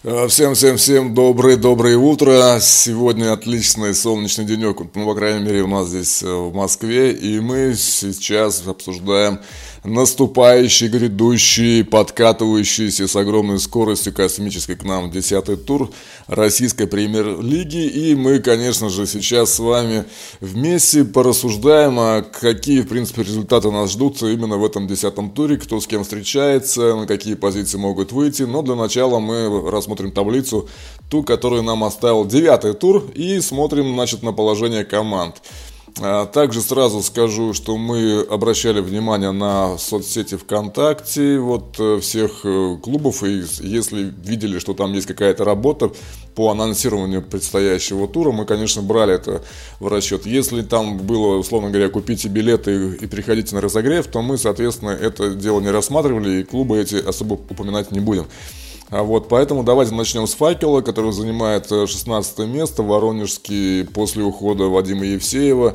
Всем-всем-всем доброе-доброе утро. Сегодня отличный солнечный денек, ну, по крайней мере, у нас здесь э, в Москве. И мы сейчас обсуждаем наступающий, грядущий, подкатывающийся с огромной скоростью космической к нам десятый тур российской премьер-лиги. И мы, конечно же, сейчас с вами вместе порассуждаем, а какие, в принципе, результаты нас ждут именно в этом десятом туре, кто с кем встречается, на какие позиции могут выйти. Но для начала мы рассмотрим таблицу, ту, которую нам оставил девятый тур, и смотрим, значит, на положение команд. А также сразу скажу, что мы обращали внимание на соцсети ВКонтакте вот э, всех э, клубов, и если видели, что там есть какая-то работа по анонсированию предстоящего тура, мы, конечно, брали это в расчет. Если там было, условно говоря, купите билеты и приходите на разогрев, то мы, соответственно, это дело не рассматривали, и клубы эти особо упоминать не будем. А вот, поэтому давайте начнем с факела, который занимает 16 э, место. Воронежский после ухода Вадима Евсеева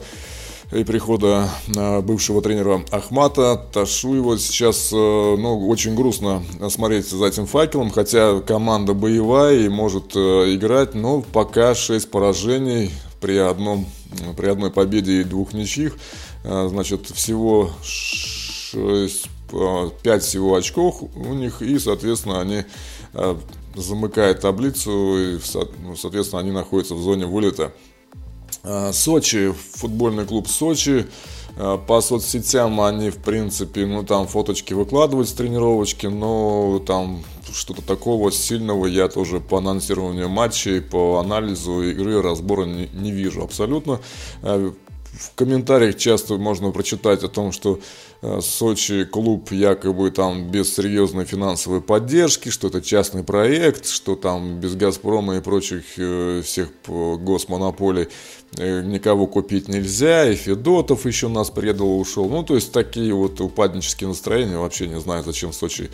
и прихода э, бывшего тренера Ахмата Ташуева. Сейчас э, ну, очень грустно смотреть за этим факелом, хотя команда боевая и может играть, но пока 6 поражений при, одном, при одной победе и двух ничьих. Значит, всего 6, 5 всего очков у них, и, соответственно, они замыкает таблицу, и, ну, соответственно, они находятся в зоне вылета. Э, Сочи, футбольный клуб Сочи, э, по соцсетям они, в принципе, ну, там фоточки выкладывают с тренировочки, но там что-то такого сильного я тоже по анонсированию матчей, по анализу игры, разбора не, не вижу абсолютно. В комментариях часто можно прочитать о том, что Э, Сочи клуб якобы там без серьезной финансовой поддержки, что это частный проект, что там без Газпрома и прочих э, всех госмонополий э, никого купить нельзя, и Федотов еще нас предал, ушел. Ну, то есть такие вот упаднические настроения, вообще не знаю, зачем Сочи,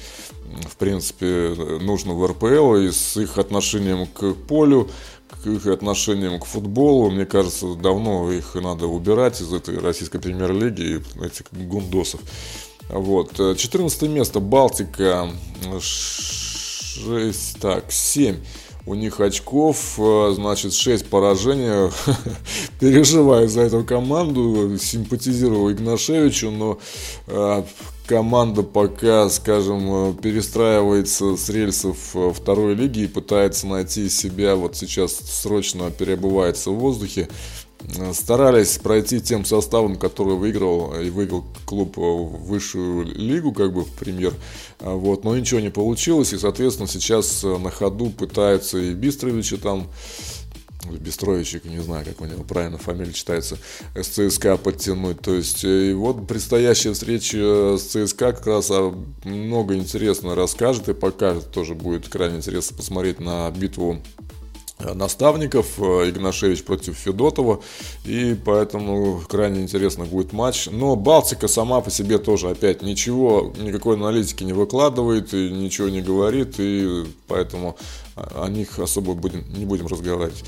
в принципе, нужно в РПЛ, и с их отношением к полю, к их отношениям к футболу, мне кажется, давно их надо убирать из этой российской премьер-лиги, этих гундосов. Вот. 14 место Балтика. 6, так, 7 у них очков, значит, 6 поражений. Переживаю за эту команду, симпатизирую Игнашевичу, но э, команда пока, скажем, перестраивается с рельсов э, второй лиги и пытается найти себя, вот сейчас срочно перебывается в воздухе. Э, старались пройти тем составом, который выиграл и выиграл клуб в высшую лигу, как бы в премьер. А вот, но ничего не получилось, и, соответственно, сейчас э, на ходу пытаются и Бистровича там Бестровичек, не знаю, как у него правильно фамилия читается, с ЦСКА подтянуть. То есть, э, и вот предстоящая встреча э, с ЦСКА как раз а, много интересно расскажет и покажет. Тоже будет крайне интересно посмотреть на битву э, наставников Игнашевич против Федотова и поэтому крайне интересно будет матч но Балтика сама по себе тоже опять ничего никакой аналитики не выкладывает и ничего не говорит и поэтому о них особо будем, не будем разговаривать.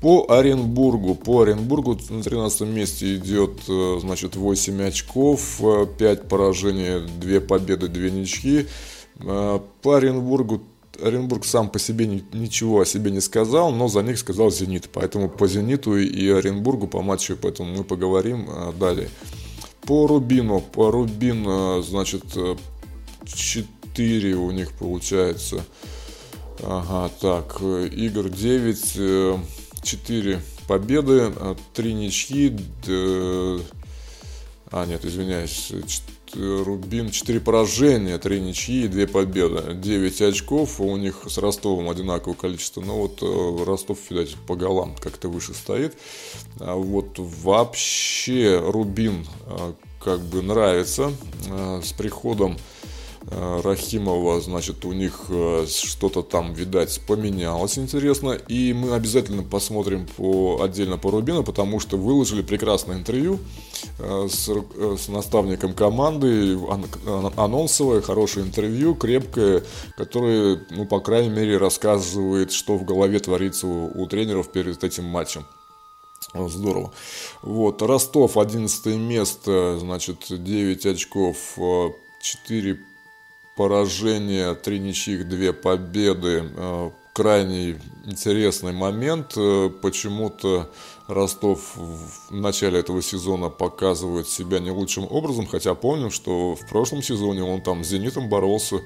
По Оренбургу. По Оренбургу на 13 месте идет, э, значит, 8 очков, 5 э, поражений, 2 победы, 2 ничьи. Э, по Оренбургу Оренбург сам по себе ничего о себе не сказал, но за них сказал «Зенит». Поэтому по «Зениту» и Оренбургу по матчу, поэтому мы поговорим далее. По Рубину. По Рубин, значит, 4 у них получается Ага, так, э, игр 9, 4 э, победы, 3 а ничьи, а нет, извиняюсь, Рубин 4 поражения, 3 ничьи и 2 победы. 9 очков, у них с Ростовом одинаковое количество, но вот э, Ростов, видать, по голам как-то выше стоит. А вот вообще Рубин как бы нравится с приходом Э, Рахимова, значит, у них э, что-то там, видать, поменялось, интересно. И мы обязательно посмотрим по, отдельно по Рубину, потому что выложили прекрасное интервью э, с, с наставником команды, анонсовое, хорошее интервью, крепкое, которое, ну, по крайней мере, рассказывает, что в голове творится у, у тренеров перед этим матчем. Здорово. Вот, Ростов 11 место, значит, 9 очков, 4 поражения, три ничьих, две победы. Э, крайне интересный момент. Почему-то Ростов в начале этого сезона показывает себя не лучшим образом, хотя помним, что в прошлом сезоне он там с «Зенитом» боролся,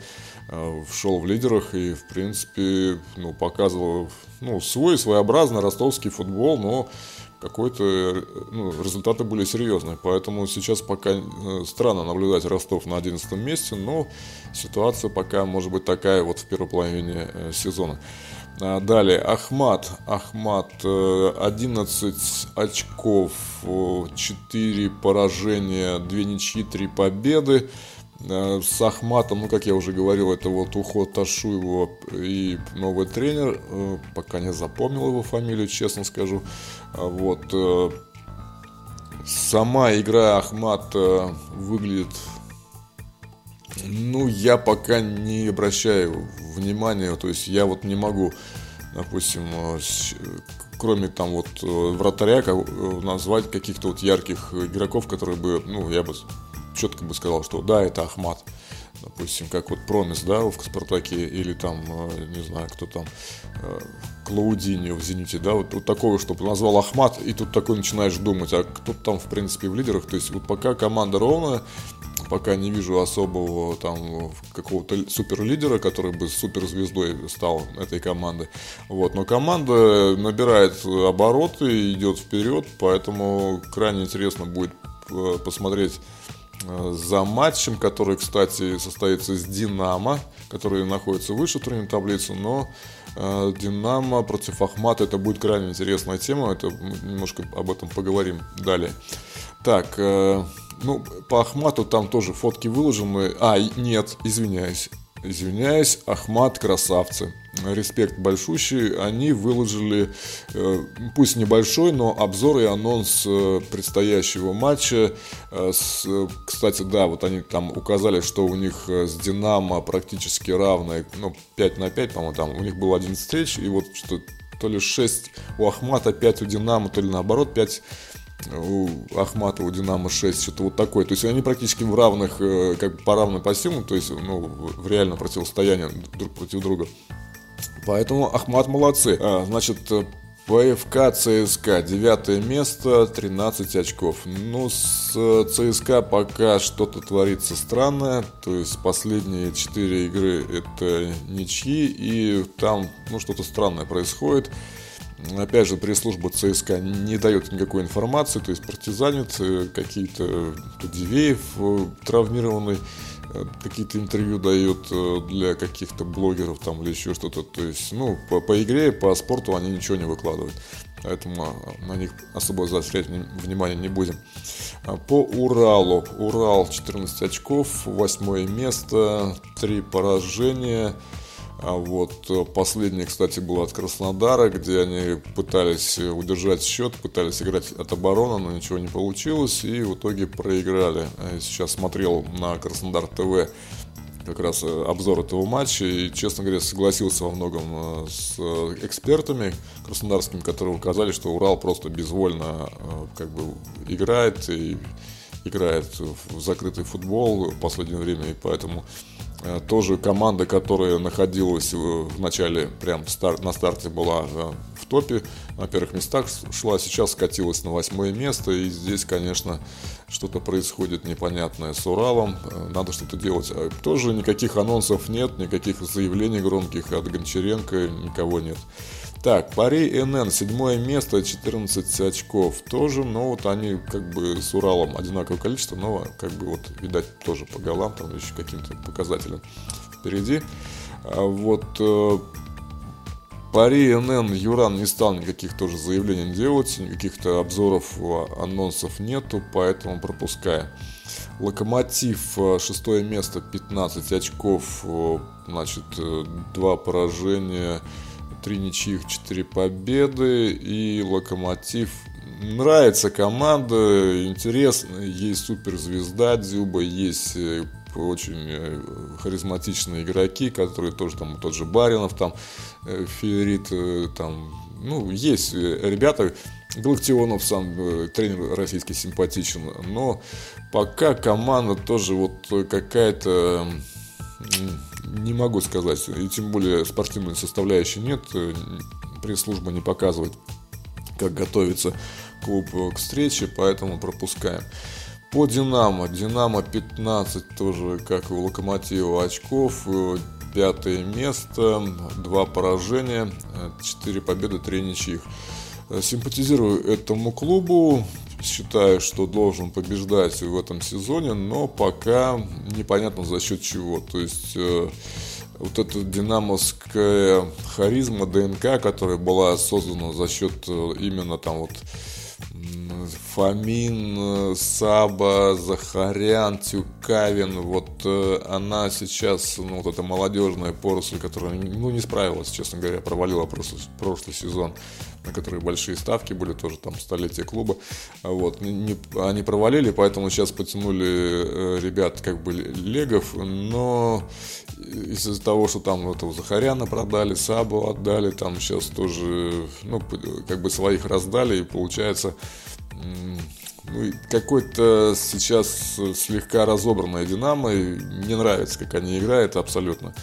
шел в лидерах и, в принципе, ну, показывал ну, свой своеобразный ростовский футбол, но какой-то ну, результаты были серьезные. Поэтому сейчас пока э, странно наблюдать Ростов на 11 месте, но ситуация пока может быть такая вот в первой половине э, сезона. А, далее, Ахмат. Ахмат 11 э, очков, 4 поражения, 2 ничьи, 3 победы. Э, с Ахматом, ну, как я уже говорил, это вот уход Ташуева и новый тренер. Э, пока не запомнил его фамилию, честно скажу. А вот. Э, сама игра Ахмата выглядит ну, я пока не обращаю внимания, то есть я вот не могу, допустим, кроме там вот вратаря назвать каких-то вот ярких игроков, которые бы, ну, я бы четко бы сказал, что да, это Ахмат. Допустим, как вот Промис, да, в Спартаке, или там, э, не знаю, кто там, э, Клаудиньо в Зените, да, вот, вот такого, чтобы назвал Ахмат, и тут такой начинаешь думать, а кто там, в принципе, в лидерах, то есть вот пока команда ровная, пока не вижу особого там какого-то суперлидера, который бы суперзвездой стал этой команды. Вот. Но команда набирает обороты, идет вперед, поэтому крайне интересно будет э, посмотреть за матчем, который, кстати, состоится с Динамо, который находится выше турнирной таблицы, но э, Динамо против Ахмата это будет крайне интересная тема, это немножко об этом поговорим далее. Так, э, ну, по Ахмату там тоже фотки выложены. А, нет, извиняюсь. Извиняюсь, Ахмат красавцы. Респект большущий. Они выложили, э, пусть небольшой, но обзор и анонс э, предстоящего матча. Э, кстати, да, вот они там указали, что у них с Динамо практически равное, ну, 5 на 5, по-моему, там у них было 11 встреч, и вот что то ли 6 у Ахмата, 5 у Динамо, то ли наоборот 5 у Ахматова Динамо 6, что-то вот такое. То есть они практически в равных, э, как бы по равным по силам, то есть ну, в реальном противостоянии друг против друга. Поэтому Ахмат молодцы. А, значит, ПФК ЦСКА, девятое место, 13 очков. Ну, с ЦСКА пока что-то творится странное, то есть последние 4 игры это ничьи, и там, ну, что-то странное происходит. Опять же, пресс-служба ЦСКА не дает никакой информации, то есть партизанит, э, какие-то Тудивеев э, травмированный, э, какие-то интервью дает для каких-то блогеров там или еще что-то. То есть, ну, по, по игре, по спорту они ничего не выкладывают. Поэтому на них особо заострять внимание не будем. А по Уралу. Урал 14 очков, восьмое место, три поражения. А вот э, последний, кстати, был от Краснодара, где они пытались удержать счет, пытались играть от обороны, но ничего не получилось и в итоге проиграли. Я сейчас смотрел на Краснодар ТВ как раз э, обзор этого матча и, честно говоря, согласился во многом э, с экспертами краснодарскими, которые указали, что Урал просто безвольно как бы играет и играет в закрытый футбол в последнее время, и поэтому Э, тоже команда, которая находилась в начале, прям на старте была э, в топе, на первых местах шла, сейчас скатилась на восьмое место. И здесь, конечно, что-то происходит непонятное с Уралом. Э, надо что-то делать. Тоже никаких анонсов нет, никаких заявлений громких от Гончаренко, никого нет. Так, Пари НН, седьмое место, 14 очков тоже, но вот они как бы с Уралом одинаковое количество, но как бы вот, видать, тоже по голам, там еще каким-то показателям впереди. А вот э, Пари НН Юран не стал никаких тоже заявлений делать, никаких-то обзоров, анонсов нету, поэтому пропускаем. Локомотив, э, шестое место, 15 очков, э, значит, два поражения, три ничьих, четыре победы и Локомотив. Нравится команда, интересно, есть суперзвезда Дзюба, есть э, очень э, харизматичные игроки, которые тоже там, тот же Баринов, там, э, Фиерит, там, ну, есть ребята, Галактионов сам тренер российский симпатичен, но пока команда тоже вот какая-то не могу сказать. И тем более спортивной составляющей нет. Пресс-служба не показывает, как готовится клуб к встрече, поэтому пропускаем. По Динамо. Динамо 15 тоже, как и у Локомотива, очков. Пятое место, два поражения, четыре победы, три ничьих. Симпатизирую этому клубу, считаю, что должен побеждать в этом сезоне, но пока непонятно за счет чего. То есть э, вот эта динамовская харизма ДНК, которая была создана за счет э, именно там вот Фомин, Саба, Захарян, Тюкавин, вот э, она сейчас, ну, вот эта молодежная поросль, которая, ну, не справилась, честно говоря, провалила просто прошлый сезон, на который большие ставки были, тоже там столетие клуба, вот, не, не, они провалили, поэтому сейчас потянули э, ребят, как бы, легов, но из-за того, что там этого Захаряна продали, Сабу отдали, там сейчас тоже, ну, как бы своих раздали, и получается, 嗯。Ну, какой-то сейчас слегка разобранная Динамо, и мне нравится, как они играют абсолютно.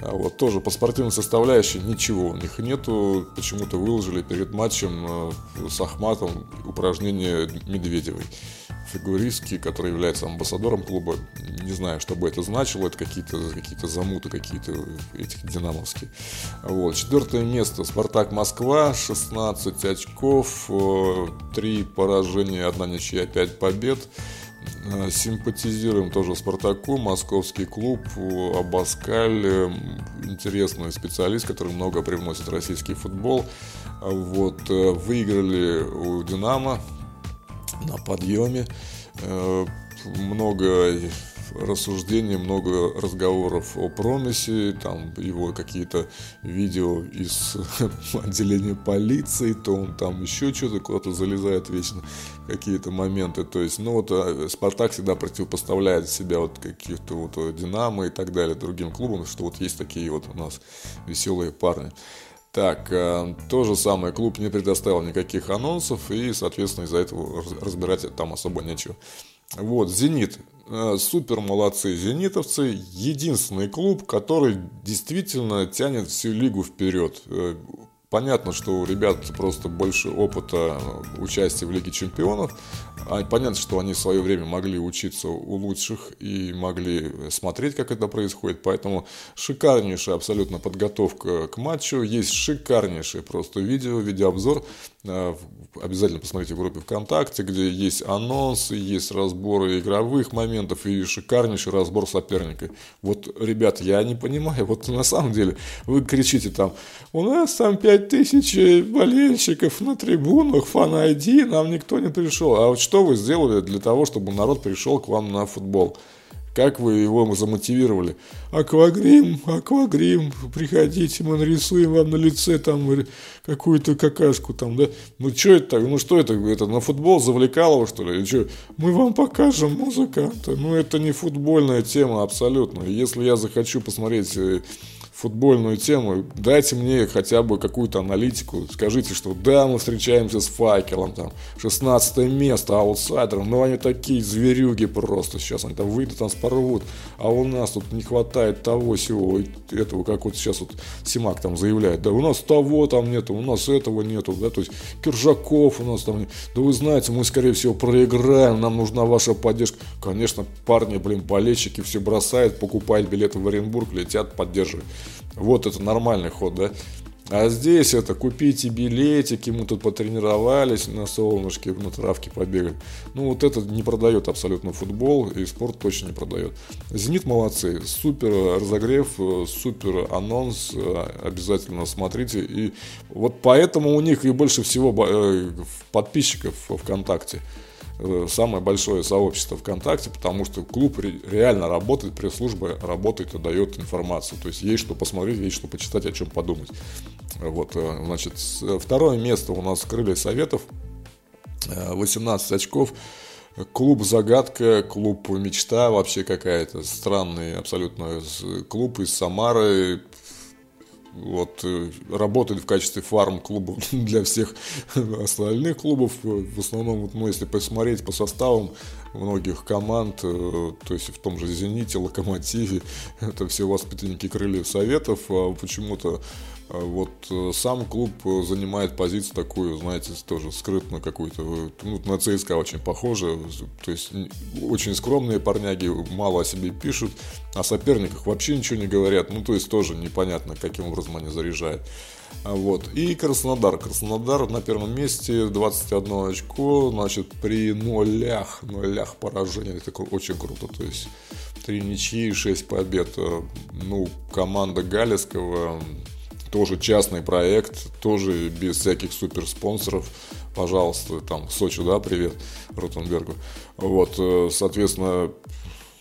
А вот тоже по спортивной составляющей ничего у них нету. Почему-то выложили перед матчем э, с Ахматом упражнение Медведевой фигуристки, который является амбассадором клуба. Не знаю, что бы это значило, это какие-то какие замуты какие-то этих динамовские. Вот. Четвертое место Спартак Москва, 16 очков, 3 поражения, 1 ничья, 5 побед. Э, симпатизируем тоже Спартаку, московский клуб, Абаскаль, интересный специалист, который много привносит в российский футбол. Вот, э, выиграли у Динамо на подъеме. Э, много рассуждений, много разговоров о промесе, там его какие-то видео из отделения полиции, то он там еще что-то куда-то залезает вечно, какие-то моменты. То есть, ну вот э, Спартак всегда противопоставляет себя вот каких-то вот э, Динамо и так далее другим клубам, что вот есть такие вот у нас веселые парни. Так, э, то же самое, клуб не предоставил никаких анонсов, и, соответственно, из-за этого разбирать там особо нечего. Вот, «Зенит». Э, супер молодцы зенитовцы. Единственный клуб, который действительно тянет всю лигу вперед. Э, Понятно, что у ребят просто больше опыта участия в Лиге Чемпионов. А понятно, что они в свое время могли учиться у лучших и могли смотреть, как это происходит. Поэтому шикарнейшая абсолютно подготовка к матчу. Есть шикарнейшее просто видео, видеообзор. Обязательно посмотрите в группе ВКонтакте, где есть анонсы, есть разборы игровых моментов и шикарнейший разбор соперника. Вот, ребят, я не понимаю, вот на самом деле вы кричите там, у нас там 5000 болельщиков на трибунах, фан-айди, нам никто не пришел. А вот что вы сделали для того, чтобы народ пришел к вам на футбол? Как вы его замотивировали? Аквагрим, аквагрим, приходите, мы нарисуем вам на лице там какую-то какашку там, да? Ну что это так? Ну что это? Это на футбол завлекалово, что ли? Что? Мы вам покажем музыканта. Ну это не футбольная тема абсолютно. Если я захочу посмотреть э, футбольную тему, дайте мне хотя бы какую-то аналитику, скажите, что да, мы встречаемся с факелом, там, 16 место, аутсайдером, но они такие зверюги просто, сейчас они там выйдут, там спорвут, а у нас тут не хватает того всего, этого, как вот сейчас вот Симак там заявляет, да у нас того там нету, у нас этого нету, да, то есть Киржаков у нас там, да вы знаете, мы скорее всего проиграем, нам нужна ваша поддержка, конечно, парни, блин, болельщики все бросают, покупают билеты в Оренбург, летят, поддерживают. Вот это нормальный ход, да? А здесь это купите билетики, мы тут потренировались на солнышке, на травке побегали. Ну вот это не продает абсолютно футбол и спорт точно не продает. Зенит молодцы, супер разогрев, супер анонс, обязательно смотрите. И вот поэтому у них и больше всего э, подписчиков ВКонтакте. Э, самое большое сообщество ВКонтакте, потому что клуб реально работает, пресс-служба работает и дает информацию. То есть есть что посмотреть, есть что почитать, о чем подумать. Вот, э, значит, второе место у нас крылья советов, 18 э, очков. Клуб загадка, клуб мечта вообще какая-то странный абсолютно клуб из Самары, вот, э, работает в качестве фарм-клуба для всех остальных клубов. В основном, вот, ну, если посмотреть по составам, многих команд, э, то есть в том же «Зените», «Локомотиве», это все воспитанники крыльев Советов, а почему-то вот э, сам клуб занимает позицию такую, знаете, тоже скрытную какую-то, ну, на ЦСКА очень похоже, то есть очень скромные парняги, мало о себе пишут, о соперниках вообще ничего не говорят, ну, то есть тоже непонятно, каким образом они заряжают. А вот. И Краснодар. Краснодар на первом месте, 21 очко, значит, при нулях, нулях поражений. Это очень круто. То есть, три ничьи, 6 побед. Ну, команда Галецкого, тоже частный проект, тоже без всяких суперспонсоров. Пожалуйста, там, Сочи, да, привет, Ротенбергу. Вот, э, соответственно,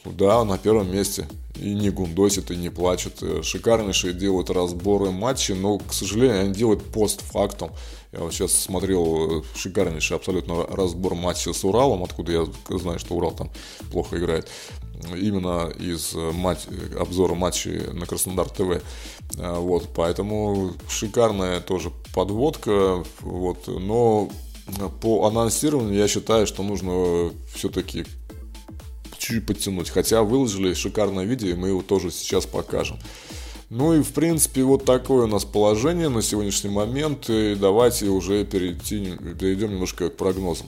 да, на первом месте. И не гундосит, и не плачет. Э, шикарнейшие делают разборы матчей, но, к сожалению, они делают постфактум. Я вот сейчас смотрел э, шикарнейший абсолютно разбор матча с Уралом, откуда я знаю, что Урал там плохо играет. Именно из э, матч, обзора матчей на Краснодар ТВ. Вот, поэтому шикарная тоже подводка. Вот, но по анонсированию я считаю, что нужно все-таки чуть-чуть подтянуть. Хотя выложили шикарное видео, и мы его тоже сейчас покажем. Ну и в принципе вот такое у нас положение на сегодняшний момент. И давайте уже перейти, перейдем немножко к прогнозам.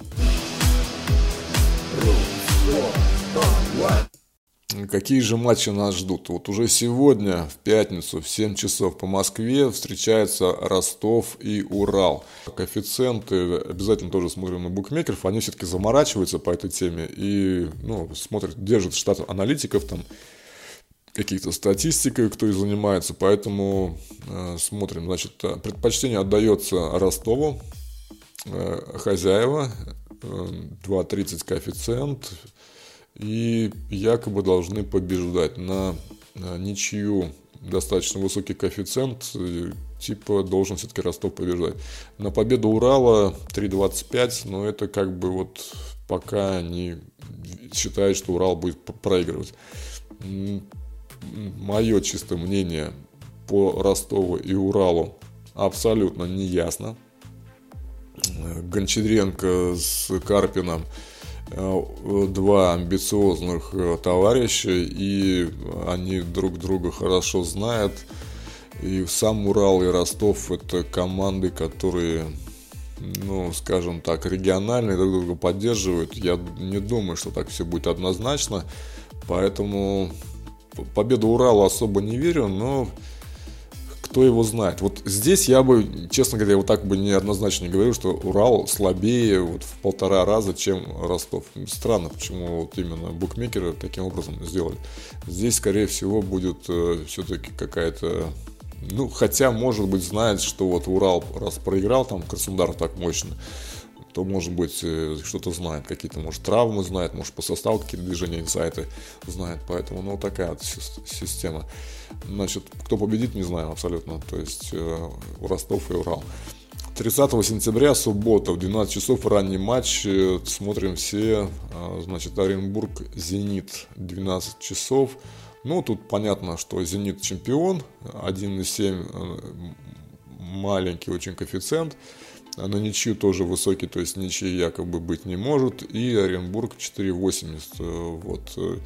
Какие же матчи нас ждут? Вот уже сегодня, в пятницу, в 7 часов по Москве встречаются Ростов и Урал. Коэффициенты обязательно тоже смотрим на букмекеров, они все-таки заморачиваются по этой теме и ну, смотрят, держат штат аналитиков там, каких-то статистикой, кто и занимается, поэтому э, смотрим. Значит, предпочтение отдается Ростову, э, хозяева, э, 2.30 коэффициент, и якобы должны побеждать на ничью достаточно высокий коэффициент, типа должен все-таки Ростов побеждать. На победу Урала 3.25, но это как бы вот пока не считают, что Урал будет проигрывать. Мое чистое мнение по Ростову и Уралу абсолютно не ясно. Гончаренко с Карпином – два амбициозных э, товарища, и они друг друга хорошо знают. И сам Урал и Ростов – это команды, которые, ну, скажем так, региональные, друг друга поддерживают. Я не думаю, что так все будет однозначно. Поэтому победу Урала особо не верю, но кто его знает. Вот здесь я бы, честно говоря, вот так бы неоднозначно не говорил, что Урал слабее вот в полтора раза, чем Ростов. Странно, почему вот именно букмекеры таким образом сделали. Здесь, скорее всего, будет э, все-таки какая-то ну, хотя, может быть, знает, что вот Урал раз проиграл, там Краснодар так мощно, то, может быть, э, что-то знает, какие-то, может, травмы знает, может, по составу какие-то движения, инсайты знает, поэтому, ну, такая система. Значит, кто победит, не знаю абсолютно, то есть э, Ростов и Урал. 30 сентября, суббота, в 12 часов ранний матч. Э, смотрим все. Значит, Оренбург, Зенит, 12 часов. Ну, тут понятно, что Зенит чемпион, 1,7 маленький очень коэффициент. А на ничью тоже высокий, то есть ничьи якобы быть не может. И Оренбург 4.80. Э, вот. Э,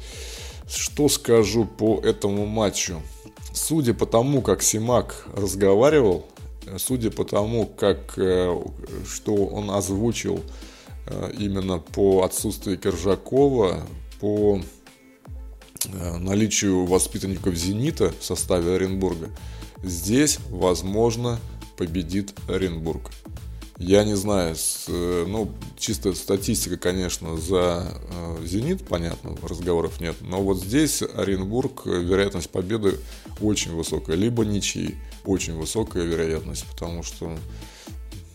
что скажу по этому матчу? Судя по тому, как Симак разговаривал, судя по тому, как, э, что он озвучил именно по отсутствию Киржакова, по наличию воспитанников «Зенита» в составе Оренбурга, здесь, возможно, победит Оренбург. Я не знаю, с, э, ну, чисто статистика, конечно, за э, «Зенит», понятно, разговоров нет, но вот здесь Оренбург, э, вероятность победы очень высокая, либо ничьи, очень высокая вероятность, потому что,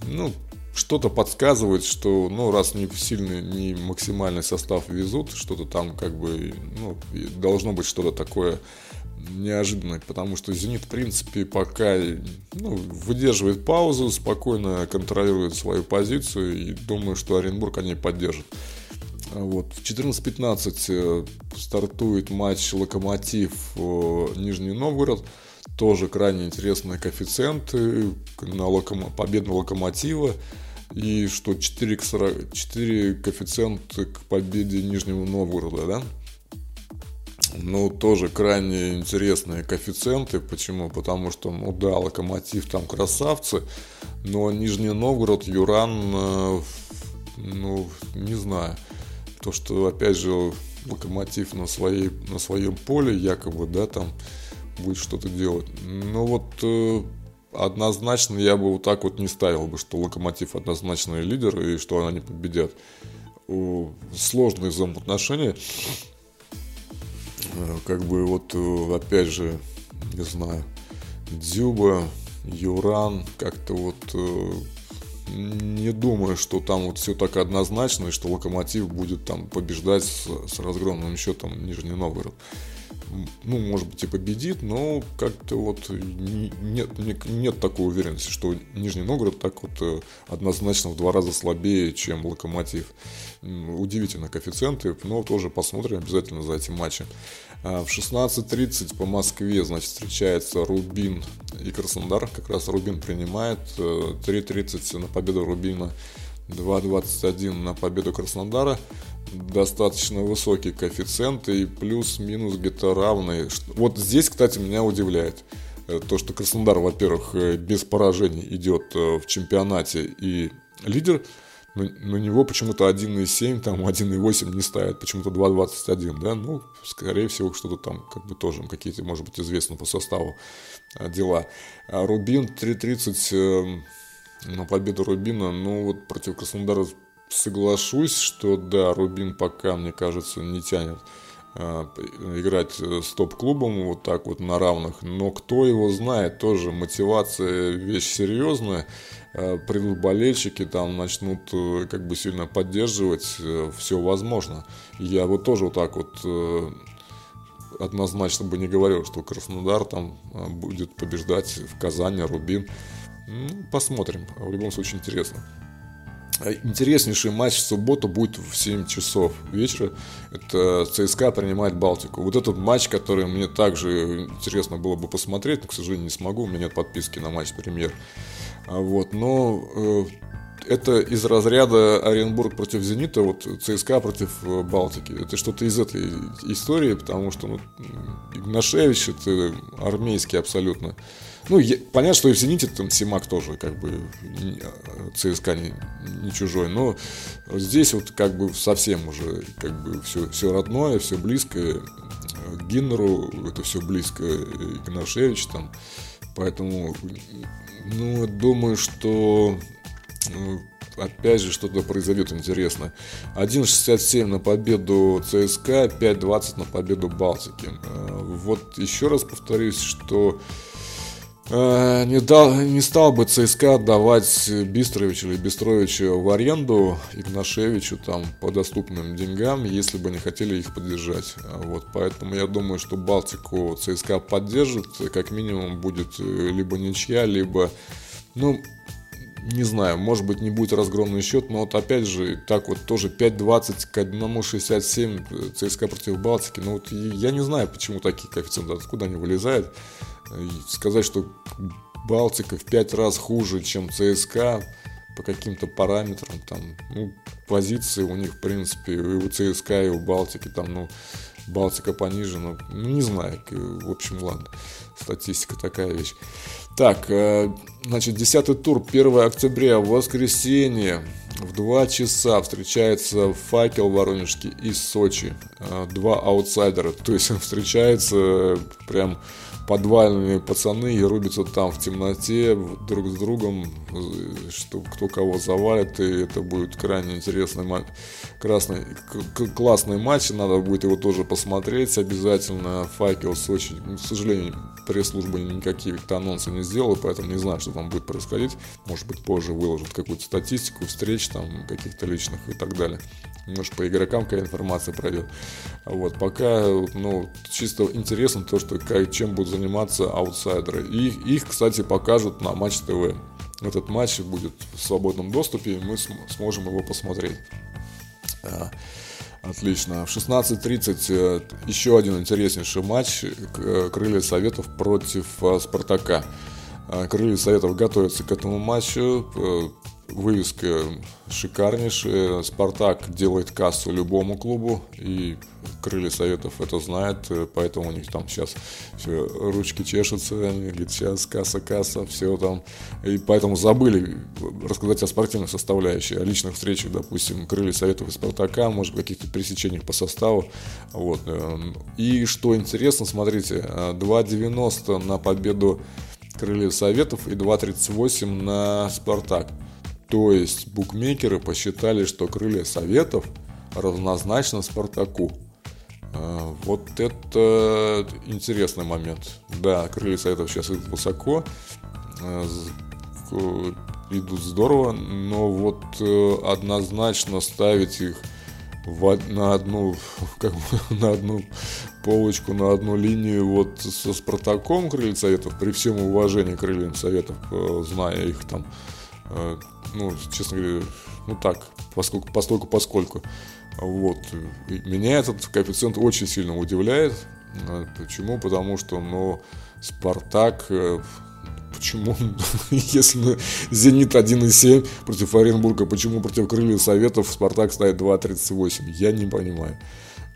ну, что-то подсказывает, что, ну, раз не сильный, не максимальный состав везут, что-то там как бы, ну, должно быть что-то такое неожиданно, потому что «Зенит», в принципе, пока ну, выдерживает паузу, спокойно контролирует свою позицию и думаю, что Оренбург они поддержат. Вот. В 14.15 э, стартует матч «Локомотив» э, Нижний Новгород. Тоже крайне интересные коэффициенты на локомо... победу «Локомотива». И что 4, к 40, 4 коэффициента к победе Нижнего Новгорода, да? Ну, тоже крайне интересные коэффициенты. Почему? Потому что, ну да, Локомотив там красавцы, но Нижний Новгород, Юран, э, ну, не знаю. То, что, опять же, Локомотив на, своей, на своем поле якобы, да, там будет что-то делать. Ну вот э, однозначно я бы вот так вот не ставил бы, что Локомотив однозначный лидер и что они победят. Сложные взаимоотношения. Э, как бы вот, э, опять же, не знаю, Дзюба, Юран, как-то вот э, не думаю, что там вот все так однозначно, и что Локомотив будет там побеждать с, с разгромным счетом Нижний Новгород ну, может быть, и победит, но как-то вот нет, нет такой уверенности, что Нижний Новгород так вот э, однозначно в два раза слабее, чем Локомотив. Удивительно коэффициенты, но тоже посмотрим обязательно за эти матчи. А, в 16.30 по Москве, значит, встречается Рубин и Краснодар. Как раз Рубин принимает. 3.30 э, на победу Рубина. 2.21 на победу Краснодара достаточно высокий коэффициент и плюс-минус где-то равный. Вот здесь, кстати, меня удивляет э, то, что Краснодар, во-первых, э, без поражений идет э, в чемпионате и лидер, но на него почему-то 1,7, там 1,8 не ставят, почему-то 2,21, да, ну, скорее всего, что-то там, как бы тоже какие-то, может быть, известны по составу дела. А Рубин 3,30 на победу Рубина, ну, вот против Краснодара соглашусь, что да, Рубин пока, мне кажется, не тянет а, играть с топ-клубом вот так вот на равных, но кто его знает, тоже мотивация вещь серьезная, а, придут болельщики, там начнут э, как бы сильно поддерживать, э, все возможно. Я вот тоже вот так вот э, однозначно бы не говорил, что Краснодар там будет побеждать в Казани, Рубин. Ну, посмотрим, в любом случае интересно. Интереснейший матч в субботу будет в 7 часов вечера. Это ЦСКА принимает Балтику. Вот этот матч, который мне также интересно было бы посмотреть, но, к сожалению, не смогу. У меня нет подписки на матч премьер. А вот, но э, это из разряда Оренбург против Зенита, вот ЦСКА против э, Балтики. Это что-то из этой истории, потому что ну, Игнашевич это армейский абсолютно. Ну, я, понятно, что и в «Зените» там Симак тоже как бы ЦСКА не, не чужой, но здесь вот как бы совсем уже как бы все, все родное, все близкое. Гиннеру это все близко, Игнашевич там. Поэтому, ну, думаю, что ну, опять же что-то произойдет интересно. 1.67 на победу ЦСКА, 5.20 на победу Балтики. Э, вот еще раз повторюсь, что Э, не, дал, не стал бы ЦСКА отдавать Бистровичу или Бестровичу в аренду Игнашевичу там по доступным деньгам, если бы не хотели их поддержать. Вот, поэтому я думаю, что Балтику ЦСКА поддержит, как минимум будет э, либо ничья, либо, ну, не знаю, может быть не будет разгромный счет, но вот опять же, так вот тоже 5-20 к 1-67 ЦСКА против Балтики, ну вот я не знаю, почему такие коэффициенты, откуда они вылезают сказать, что Балтика в пять раз хуже, чем ЦСКА по каким-то параметрам, там, ну, позиции у них, в принципе, и у ЦСКА, и у Балтики, там, ну, Балтика пониже, ну, ну не знаю, в общем, ладно, статистика такая вещь. Так, э, значит, 10 тур, 1 октября, воскресенье, в 2 часа встречается факел Воронежский из Сочи, э, два аутсайдера, то есть встречается прям подвальные пацаны и рубятся там в темноте друг с другом, что кто кого завалит, и это будет крайне интересный матч, красный, классный матч, надо будет его тоже посмотреть обязательно. Факел Сочи, к сожалению, пресс-служба никакие анонсы не сделала, поэтому не знаю, что там будет происходить. Может быть, позже выложат какую-то статистику встреч там каких-то личных и так далее. Может, по игрокам какая информация пройдет. Вот, пока, ну, чисто интересно то, что чем будут заниматься аутсайдеры. И их, кстати, покажут на Матч ТВ. Этот матч будет в свободном доступе, и мы сможем его посмотреть. А, отлично. В 16.30 э, еще один интереснейший матч. Э, Крылья Советов против э, Спартака. Крылья Советов готовятся к этому матчу вывеска шикарнейшая. Спартак делает кассу любому клубу, и крылья советов это знают, поэтому у них там сейчас все, ручки чешутся, они говорят, сейчас касса, касса, все там. И поэтому забыли рассказать о спортивной составляющей, о личных встречах, допустим, крылья советов и Спартака, может, каких-то пересечениях по составу. Вот. И что интересно, смотрите, 2.90 на победу Крыльев Советов и 2.38 на Спартак. То есть букмекеры посчитали, что Крылья Советов равнозначно Спартаку. А, вот это интересный момент. Да, Крылья Советов сейчас идут высоко, а, идут здорово, но вот э, однозначно ставить их в, на одну как бы, на одну полочку, на одну линию вот со Спартаком Крыльев Советов, при всем уважении Крыльям Советов, э, зная их там, ну, честно говоря, ну так, поскольку, поскольку, поскольку. Вот. меня этот коэффициент очень сильно удивляет. Э, почему? Потому что, ну, Спартак почему, если Зенит 1,7 против Оренбурга, почему против Крыльев Советов Спартак ставит 2,38? Я не понимаю.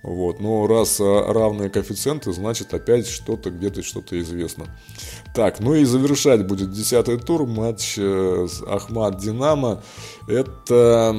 Вот. Но раз а, равные коэффициенты, значит опять что-то где-то что-то известно. Так, ну и завершать будет десятый тур матч э, с Ахмат Динамо. Это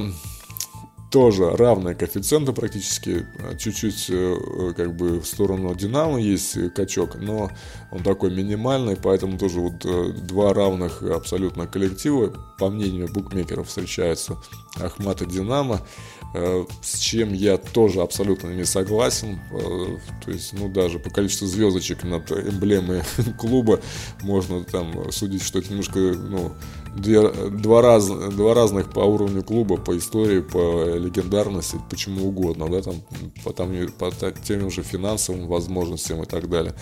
тоже равные коэффициенты практически, а, чуть-чуть э, как бы в сторону Динамо есть качок, но он такой минимальный, поэтому тоже вот э, два равных абсолютно коллектива, по мнению букмекеров, встречаются Ахмат и Динамо, э, с чем я тоже абсолютно не согласен, то есть, ну, даже по количеству звездочек над эмблемой клуба можно там судить, что это немножко, ну, две, два, раз, два разных по уровню клуба, по истории, по легендарности, почему угодно, да, там, по, там, по тем же финансовым возможностям и так далее.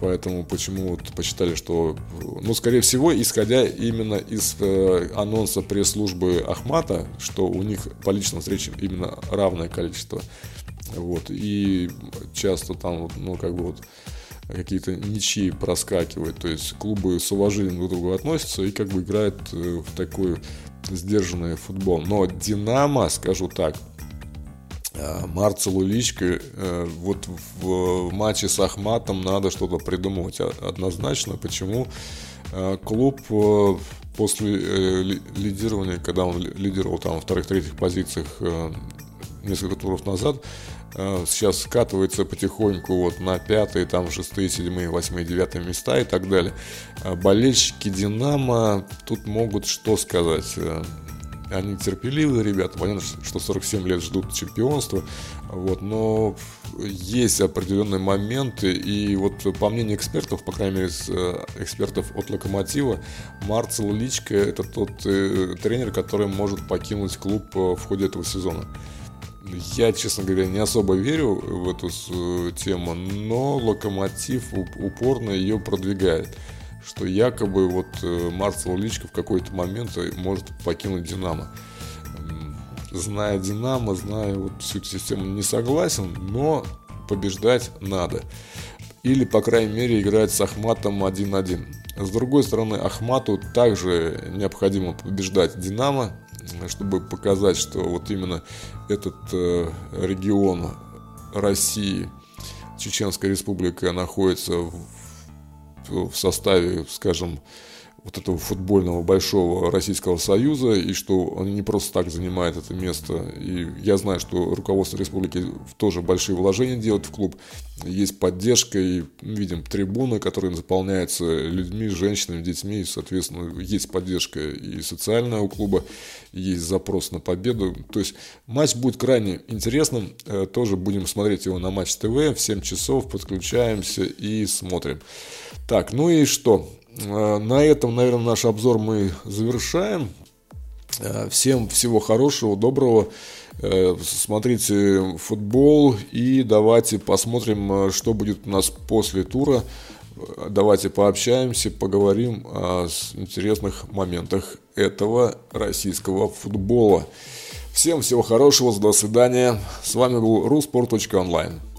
Поэтому почему вот посчитали, что, ну, скорее всего, исходя именно из э, анонса пресс-службы Ахмата, что у них по личным встречам именно равное количество. Вот, и часто там, ну, как бы вот какие-то ничьи проскакивают, то есть клубы с уважением друг к другу относятся и как бы играют э, в такой сдержанный футбол. Но Динамо, скажу так, Марцелу Личко, э, вот в матче с Ахматом надо что-то придумывать однозначно. Почему? Клуб после лидирования, когда он лидировал там во вторых-третьих позициях несколько туров назад, Э, сейчас скатывается потихоньку вот на пятые, там шестые, седьмые, восьмые, девятые места и так далее. Э, болельщики Динамо тут могут что сказать? Э, они терпеливые ребята, понятно, что 47 лет ждут чемпионства, вот, но есть определенные моменты, и вот по мнению экспертов, по крайней мере, экспертов от Локомотива, Марцел Личко это тот тренер, который может покинуть клуб в ходе этого сезона. Я, честно говоря, не особо верю в эту э, тему, но Локомотив упорно ее продвигает. Что якобы вот э, Марцел Личко в какой-то момент может покинуть Динамо. Зная Динамо, зная вот всю эту систему, не согласен, но побеждать надо. Или, по крайней мере, играть с Ахматом 1-1. С другой стороны, Ахмату также необходимо побеждать Динамо, чтобы показать, что вот именно этот э, регион России, Чеченская республика, находится в, в составе, скажем, вот этого футбольного большого Российского Союза, и что они не просто так занимают это место. И я знаю, что руководство республики тоже большие вложения делает в клуб. Есть поддержка, и видим трибуны, которые заполняются людьми, женщинами, детьми, и, соответственно, есть поддержка и социальная у клуба, есть запрос на победу. То есть матч будет крайне интересным, э, тоже будем смотреть его на Матч ТВ в 7 часов, подключаемся и смотрим. Так, ну и что? Э, на этом, наверное, наш обзор мы завершаем. Э, всем всего хорошего, доброго. Э, смотрите футбол и давайте посмотрим, что будет у нас после тура. Давайте пообщаемся, поговорим о интересных моментах этого российского футбола. Всем всего хорошего, до свидания. С вами был rusport.online.